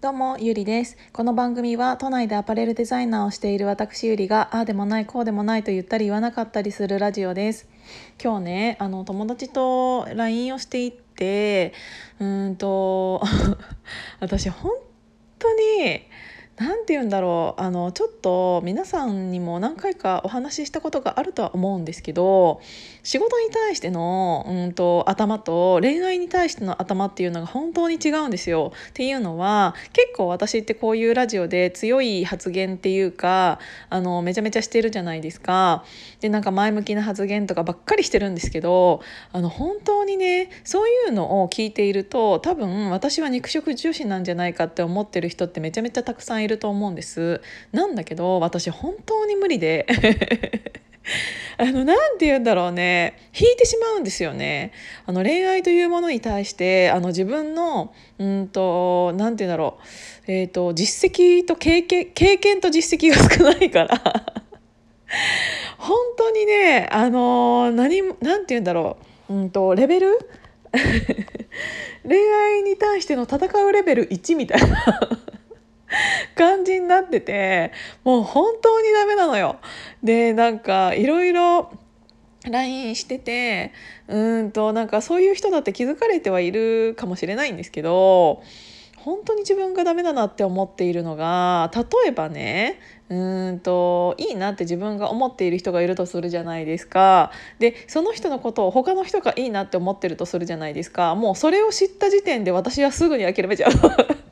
どうも、ゆりです。この番組は都内でアパレルデザイナーをしている私ゆりが、ああでもない、こうでもないと言ったり言わなかったりするラジオです。今日ね、あの、友達と LINE をしていって、うんと、私本当に、何て言うんだろうあのちょっと皆さんにも何回かお話ししたことがあるとは思うんですけど仕事に対してのうんと頭と恋愛に対しての頭っていうのが本当に違うんですよ。っていうのは結構私ってこういうラジオで強い発言っていうかあのめちゃめちゃしてるじゃないですか。でなんか前向きな発言とかばっかりしてるんですけどあの本当にねそういうのを聞いていると多分私は肉食女子なんじゃないかって思ってる人ってめちゃめちゃたくさんいるると思うんです。なんだけど私本当に無理で。あの何て言うんだろうね。引いてしまうんですよね。あの恋愛というものに対してあの自分のうんと何て言うんだろう。えっ、ー、と実績と経験経験と実績が少ないから。本当にねあの何何て言うんだろう。うんとレベル？恋愛に対しての戦うレベル1みたいな。感じになっててもう本当にダメなのよ。でなんかいろいろ LINE しててうんとなんかそういう人だって気づかれてはいるかもしれないんですけど本当に自分がダメだなって思っているのが例えばねうんといいなって自分が思っている人がいるとするじゃないですか。でその人のことを他の人がいいなって思ってるとするじゃないですか。もうそれを知った時点で私はすぐに諦めちゃう。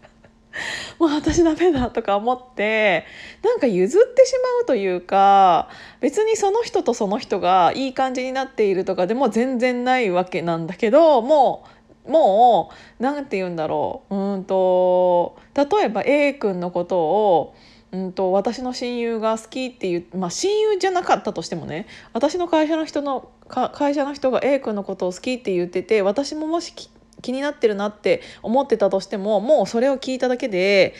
もう私ダメだとか思ってなんか譲ってしまうというか別にその人とその人がいい感じになっているとかでも全然ないわけなんだけどもうもう何て言うんだろううんと例えば A 君のことをうんと私の親友が好きっていう、まあ、親友じゃなかったとしてもね私の会社の人の会社の人が A 君のことを好きって言ってて私ももし気になってるなって思ってたとしてももうそれを聞いただけで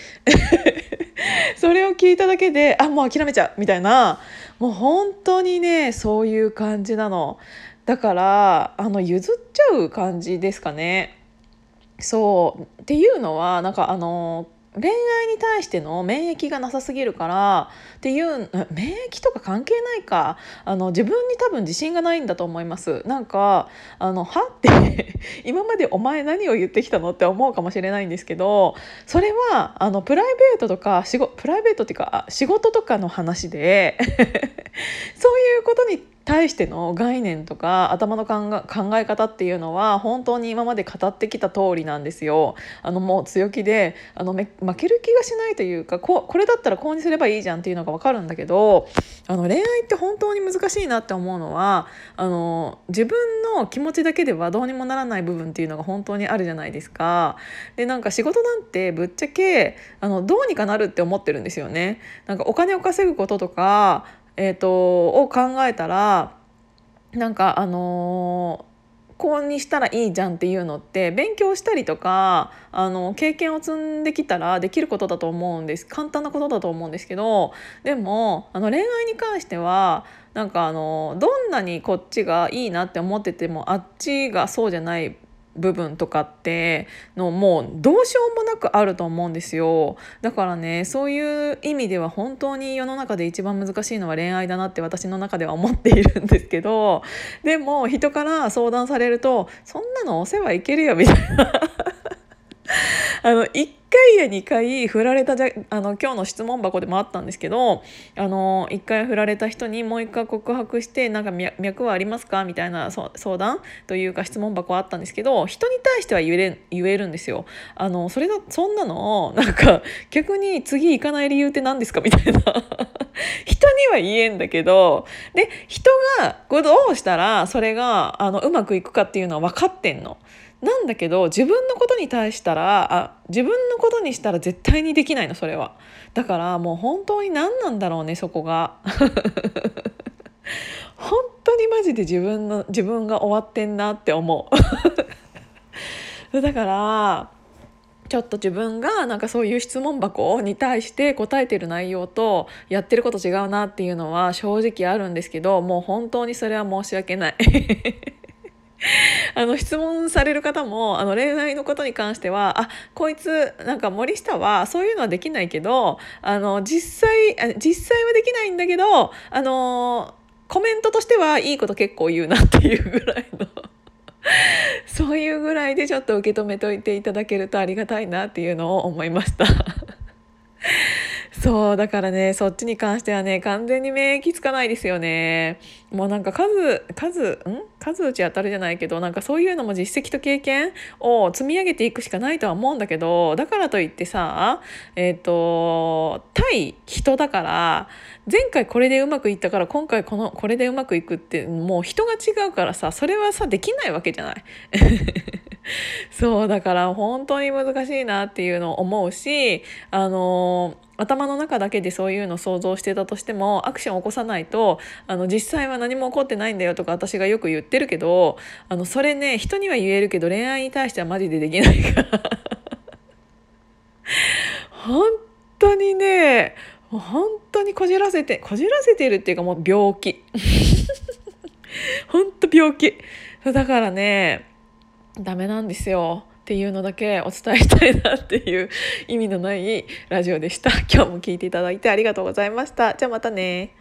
それを聞いただけであもう諦めちゃうみたいなもう本当にねそういう感じなの。だからあの譲っちゃう感じですかね。そう。っていうのはなんかあの恋愛に対しての免疫がなさすぎるからっていう免疫とか関係ないか。あの自分に多分自信がないんだと思います。なんかあのはって 今までお前何を言ってきたのって思うかもしれないんですけどそれはあのプライベートとか仕事プライベートっていうか仕事とかの話で そういうことに対しての概念とか頭の考え方っていうのは本当に今まで語ってきた通りなんですよ。あのもう強気であの負ける気がしないというかここれだったらこうにすればいいじゃんっていうのが分かるんだけどあの恋愛って本当に難しいなって思うのはあの自分の気持ちだけではどうにもならない部分っていうのが本当にあるじゃないですか。でなんか仕事なんてぶっちゃけあのどうにかなるって思ってるんですよね。なんかお金を稼ぐこととかえーと、を考えたらなんかあのー、こうにしたらいいじゃんっていうのって勉強したりとかあの経験を積んできたらできることだと思うんです。簡単なことだと思うんですけどでもあの恋愛に関してはなんかあのどんなにこっちがいいなって思っててもあっちがそうじゃない部分とかってのもうどうしようもなくあると思うんですよ。だからねそういう意味では本当に世の中で一番難しいのは恋愛だなって私の中では思っているんですけど。でも人から相談されると「そんなのお世話いけるよ」みたいな。あの一回や2回振られたじゃあの今日の質問箱でもあったんですけどあの1回振られた人にもう1回告白してなんか脈はありますかみたいな相談というか質問箱あったんですけど人に対しては言えれ言えるんですよ。あのそれだそんなのなんか逆に次行かない理由って何ですかみたいな 人には言えんだけどで人がどうしたらそれがあのうまくいくかっていうのは分かってんの。なんだけど自分のことに対したらあ自分のことにしたら絶対にできないのそれは。だからもう本当に何なんだろうねそこが。本当にマジで自分の自分が終わってんなって思う。だからちょっと自分がなんかそういう質問箱に対して答えてる内容とやってること違うなっていうのは正直あるんですけどもう本当にそれは申し訳ない。あの質問される方もあの恋愛のことに関してはあこいつなんか森下はそういうのはできないけどあの実際実際はできないんだけどあのコメントとしてはいいこと結構言うなっていうぐらいの そういうぐらいでちょっと受け止めといていただけるとありがたいなっていうのを思いました。そうだからねそっちに関してはね完全に免疫つかないですよね。もうなんか数数ん？数打ち当たるじゃないけどなんかそういうのも実績と経験を積み上げていくしかないとは思うんだけどだからといってさえっ、ー、と対人だから前回これでうまくいったから今回このこれでうまくいくってもう人が違うからさそれはさできないわけじゃない。そうだから本当に難しいなっていうのを思うしあの頭の中だけでそういうのを想像してたとしてもアクションを起こさないとあの実際は何も起こってないんだよとか私がよく言ってるけどあのそれね人には言えるけど恋愛に対してはマジでできないから。本当にね本当にこじらせてこじらせてるっていうかもう病気。本当病気。だからねダメなんですよ。っていうのだけお伝えしたいなっていう意味のないラジオでした。今日も聞いていただいてありがとうございました。じゃあまたね。